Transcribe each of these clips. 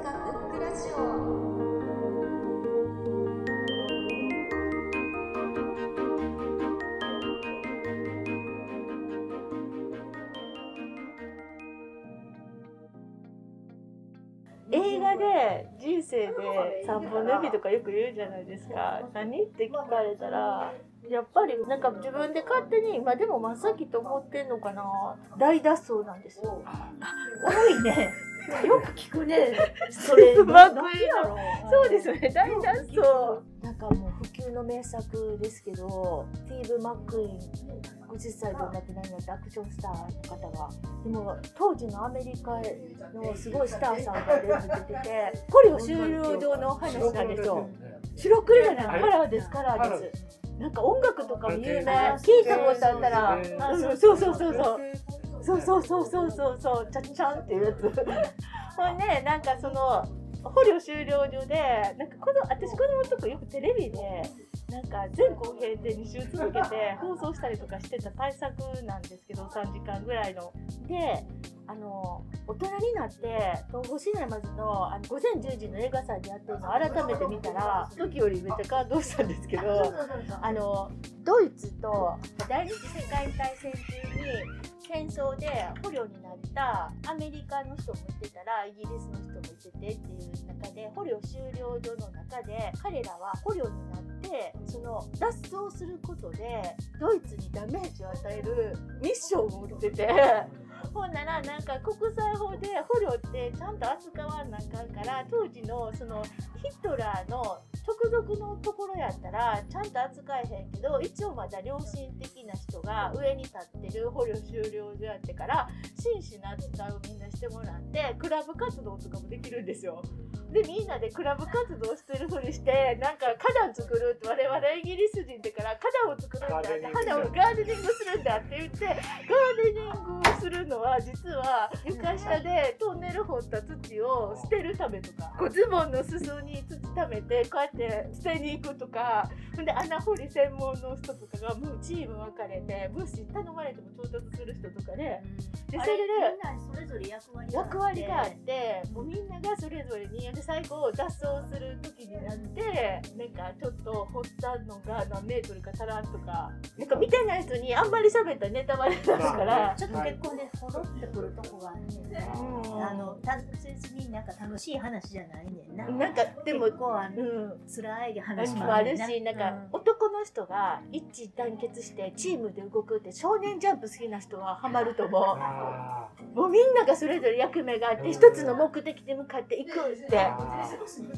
塚ブックラジオ映画で人生で3本の指とかよく言うじゃないですか。何って聞かれたらやっぱりなんか自分で勝手に今でも真っ先と思ってんのかな。大脱走なんですよ。多いね。よく聞くね。それ。そうですね。大脱走なんかもう不朽の名作ですけど、スティーブ・マックイーン、50歳でお亡くなりになったアクションスターの方が、でも当時のアメリカのすごいスターさんが出てて、コリオ終了堂の話なんですよ。白黒じゃない、カラーです、カラーです。なんか音楽とかも有名、聞いたことあったら、あそうそうそうそうそう。そうそうそうそうそうちゃっちゃんっていうやつ。ほんで、なんかその、捕虜終了所で、なんかこの、私子供のとこよくテレビで、なんか全後編で2週続けて放送したりとかしてた対策なんですけど、3時間ぐらいの。で、あの、大人になって、東宝シネマズのあの午前10時の映画祭でやってるのを改めて見たら、時よりめっちゃ感動したんですけど、あのドイツと第二次世界大戦中に戦争で捕虜になったアメリカの人もいてたらイギリスの人もいててっていう中で捕虜終了所の中で彼らは捕虜になってその脱走することでドイツにダメージを与えるミッションを持ってて。ほんならなんか国際法で捕虜ってちゃんと扱わなあかんから当時のそのヒトラーの直属のところやったらちゃんと扱えへんけど一応まだ良心的な人が上に立ってる捕虜終了所やってから真摯な扱いをみんなしてもらってクラブ活動とかもできるんですよ。でみんなでクラブ活動してるふりしてなんか花壇作るって我々イギリス人だから花壇を作るんだって花をガーデニングするんだって言ってガーデニングをするのは実は床下でトンネル掘った土を捨てるためとかこうズボンの裾に土溜めてこうやって捨てに行くとか。ほんで穴掘り専門の人とかがもうチーム分かれて物資頼まれても調達する人とかで。でそれでみんなそれぞれ役割があって。役割があってもうみんながそれぞれにで最後脱走する時になってなんかちょっと掘ったのが何メートルか足らんとか。なんか見てない人にあんまり喋ったらネタバレになるから。ちょっと結構ね、ほろってくるとこがあんねんな。うんあの、た別になんか楽しい話じゃないねんな。なんかでも結構あのうん辛い話ももあるしなんか男の人が一致団結してチームで動くって少年ジャンプ好きな人はハマると思あうもうみんながそれぞれ役目があって一つの目的に向かっていくって。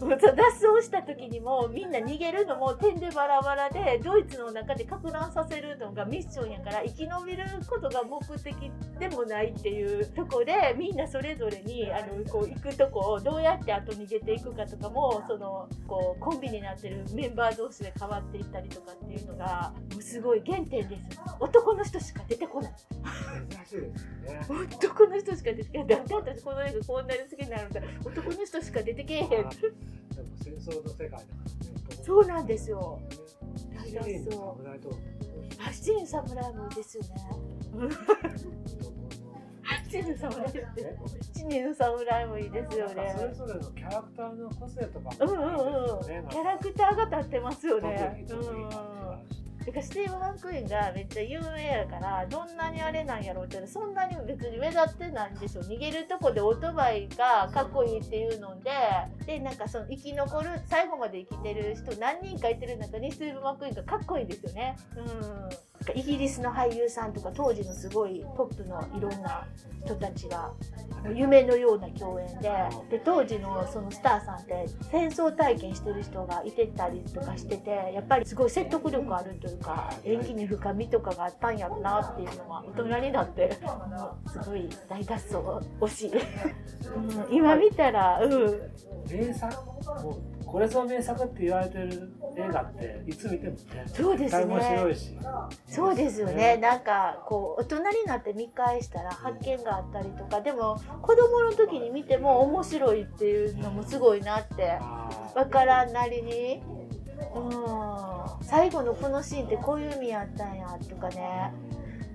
脱走した時にもみんな逃げるのも点でバラバラでドイツの中でか乱させるのがミッションやから生き延びることが目的でもないっていうとこでみんなそれぞれにあのこう行くとこをどうやって後逃げていくかとかもそのこうコンビになってるメンバー同士で変わっていったりとかっていうのがもうすごい原点です。男の人しか出てこない。ー珍しいですよね。男の人しか出てけへん。だって私この映画こんなに好きになるんだ。男の人しか出てけえへん。戦争の世界だからね。そうなんですよ。七人の侍と七人侍もいいですよね七人の侍って七人の侍もいいですよなんかそれねぞれのキャラクターの個性とかもうんうんうん。キャラクターが立ってますよね。うんてかスティーブ・マックイーンがめっちゃ有名やからどんなにあれなんやろうってそんなに別に目立ってないんですよ逃げるとこでオートバイがかっこいいっていうのででなんかその生き残る最後まで生きてる人何人かいてる中にスティーブ・マックイーンがかっこいいんですよね。うんイギリスの俳優さんとか当時のすごいトップのいろんな人たちが夢のような共演でで当時のそのスターさんって戦争体験してる人がいてたりとかしててやっぱりすごい説得力あるというか演技に深みとかがあったんやろなっていうのは大人になってすごい大脱走惜しい、うん、今見たらうん。名作？これぞ名作って言われてる映画っていつ見てもねそうですね。面白いし。そうですよね。なんかこう大人になって見返したら発見があったりとかでも子供の時に見ても面白いっていうのもすごいなってあわからんなりに、うん、最後のこのシーンってこういう意味やったんやとかね。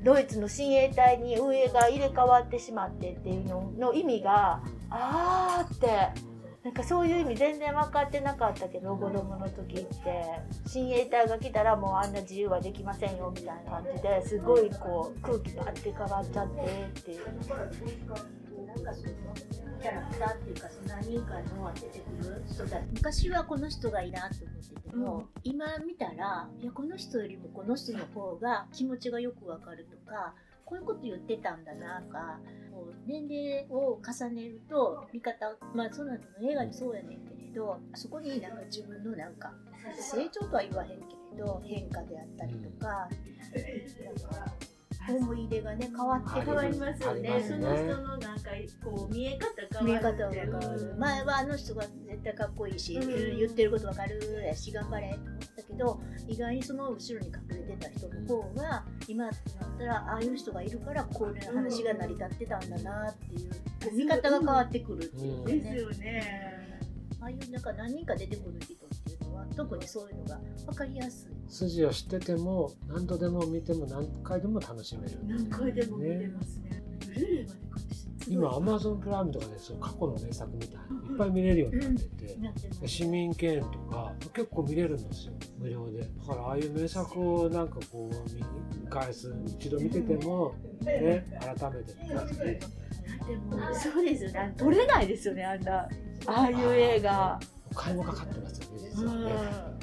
ドイツの親衛隊に運営が入れ替わってしまってっていうのの意味があーって。なんかそういう意味全然分かってなかったけど子供の時って。親衛隊が来たらもうあんな自由はできませんよみたいな感じですごいこう空気があって変わっちゃってっていう。なんかそのキャラクターっていうかその何人かの出てくる人だ昔はこの人がいいなと思ってても、今見たらいやこの人よりもこの人の方が気持ちがよくわかるとかこういうこと言ってたんだなとかこう年齢を重ねると見方まあそんなの映画にそうやねんけれどそこになんか自分のなんか成長とは言わへんけれど変化であったりとか。思い入れがね変わって変わりますよね。ね。その人のなんかこう見え方見え変わる方が変わる。前はあの人が絶対かっこいいし、うん。言ってることわかるやし頑張れと思ったけど意外にその後ろに隠れてた人の方が今ってなったらああいう人がいるからこういう話が成り立ってたんだなっていうこう見方が変わってくるっていうかね、ですよね。ああいうなんか何人か出てくる人っていうのは特にそういうのが分かりやすい。筋を知ってても何度でも見ても何回でも楽しめる。何回でも見れますね。ブルーレイまで買ってし今アマゾンプライムとかでそう過去の名作みた。いないっぱい見れるようになってて、市民権とか結構見れるんですよ。無料で。だからああいう名作をなんかこう見返す一度見ててもね改めて見返すで。もそうですよね。撮れないですよね。あんなああいう映画。お金もかかってますよね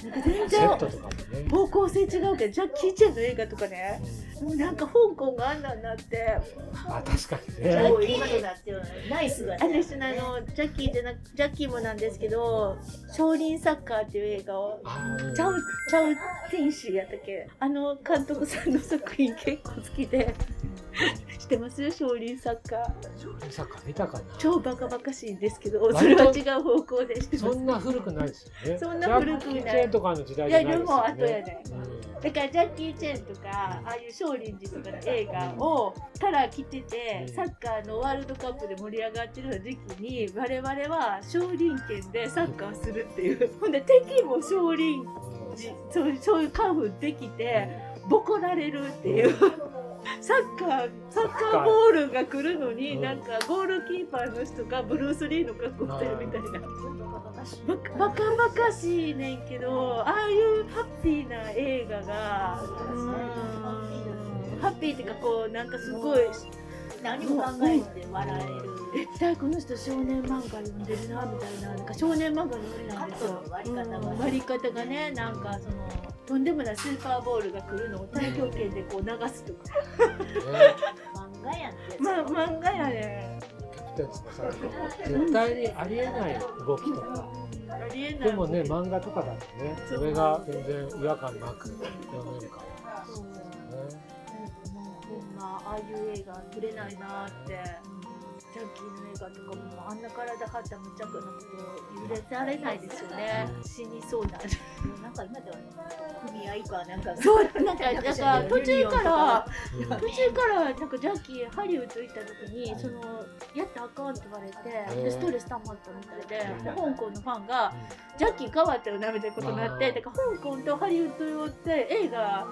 実全セ然ね、方向性違うけどジャッキー・チェンの映画とかね。もうなんか香港があんなんなって。あ確かにジャねッキーとなってるナイスがね。私のあのジャッキーじゃなくジャッキーもなんですけど「少林サッカー」っていう映画をチャウチャウ・ティンシーやったっけ？あの監督さんの作品結構好きで。知ってます少林サッカー。サッカー見たかな？超バカバカしいんですけどそれは違う方向でしてます。そんな古くないですよね。そんな古くない。とかの時代いやじゃないですよでも後やねねうん。だからジャッキー・チェンとかああいう少林寺とかの映画をから来ててうん。サッカーのワールドカップで盛り上がってる時期に我々は少林拳でサッカーするっていう。ほんで敵も少林寺そうそういうカンフーできてボコられるっていうサッカーサッカーボールが来るのにうんなんかゴールキーパーの人がブルース・リーの格好してるみたいな。バカバカバカしいねんけどああいうハッピーな映画がうん。ハッピーっていうかこうなんかすごい何も考えんで笑える。絶対この人少年漫画読んでるなみたいななんか少年漫画読んでないんですよ割り方がねなんかそのとんでもないスーパーボールが来るのを太極拳でこう流すとか。ね漫画やんって。まあ漫画やねキ絶対にありえない動きとか。ありえないでもね漫画とかだとねそれが全然違和感なく読めるかそう。らねもうほんまああいう映画撮れないなってジャッキーの映画とかもあんな体張った無茶苦なこと許されないですよね。死にそうな。なんか今では組合かなんかそうなんかだから途中からうん。途中からなんかジャッキーハリウッド行った時にそのやったらあかんって言われてでストレス溜まったみたいでで香港のファンがジャッキー変わったよなみたいなことになってだから香港とハリウッド用って映画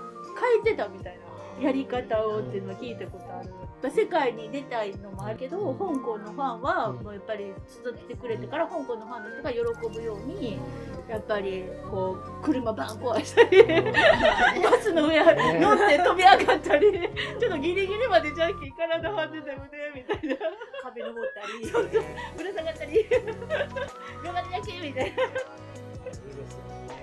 変えてたみたいな。やり方をっていうのは聞いたことある。世界に出たいのもあるけど、香港のファンはもうやっぱり育ててくれてから香港のファンの人が喜ぶようにやっぱりこう車バン壊したりバスの上乗って飛び上がったりちょっとギリギリまでジャッキー体張ってたよねみたいな。壁登ったり。ぶら下がったり。頑張ってジャッキーみたい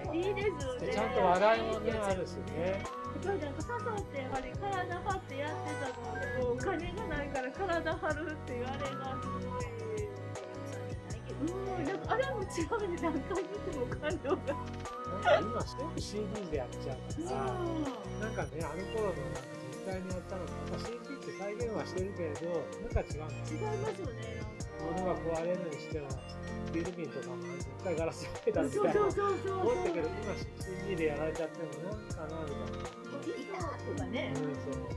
ないいですよね。でちゃんと笑いもねあるしねそうなん。か笹ってやっぱり体張ってやってたのをお金がないから体張るっていうあれがすごい。うん、なん。かあれも違うね、何回見ても感動が。なん。か今すごく CD でやっちゃうからなん。かねあの頃の実際にやったのとまあ CD って再現はしてるけれどなん。か違うの違いますよね。物が壊れるにしてもビルビンとかも一回ガラス焼けたみたいな。思ったけど今 CD でやられちゃってもなんかなみたいなとかね。うんそう。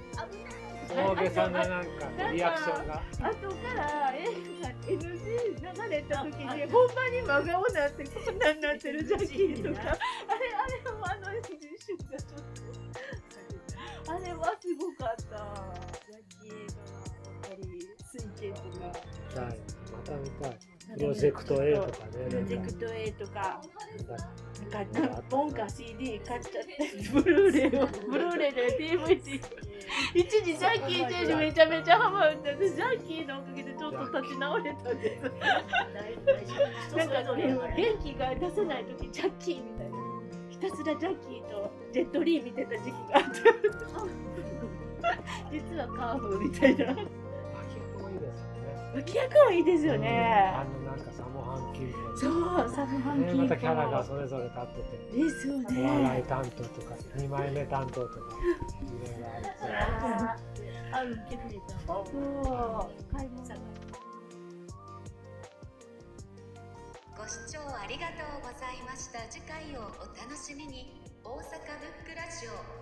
大げさななんかリアクションが。後から映画 NG 流れた時にほんまに真顔になってこんなになってるジャッキーとか。あれあれもあの一瞬がちょっと。あれはすごかった。ジャッキー映画はやっぱり水拳とか。はい。また見たいプロジェクト A とかねプロジェクト A とか。なんか。ポンか CD 買っちゃってブルーレイをブルーレイで DVD 一時ジャッキー・チェンにめちゃめちゃハマって私ジャッキーのおかげでちょっと立ち直れたんですなんかね元気が出せない時ジャッキーみたいなひたすらジャッキーとジェットリー見てた時期があって実はカーフみたいな脇役もいいですよね。脇役もいいですよねあのなんかサモハンキーそうサブハンキね、ーまたキャラがそれぞれ立ってて。ですよお笑ねい担当とか2枚目担当とか。いろいろあってあるけどそう。買い物ご視聴ありがとうございました。次回をお楽しみに。大阪ブックラジオ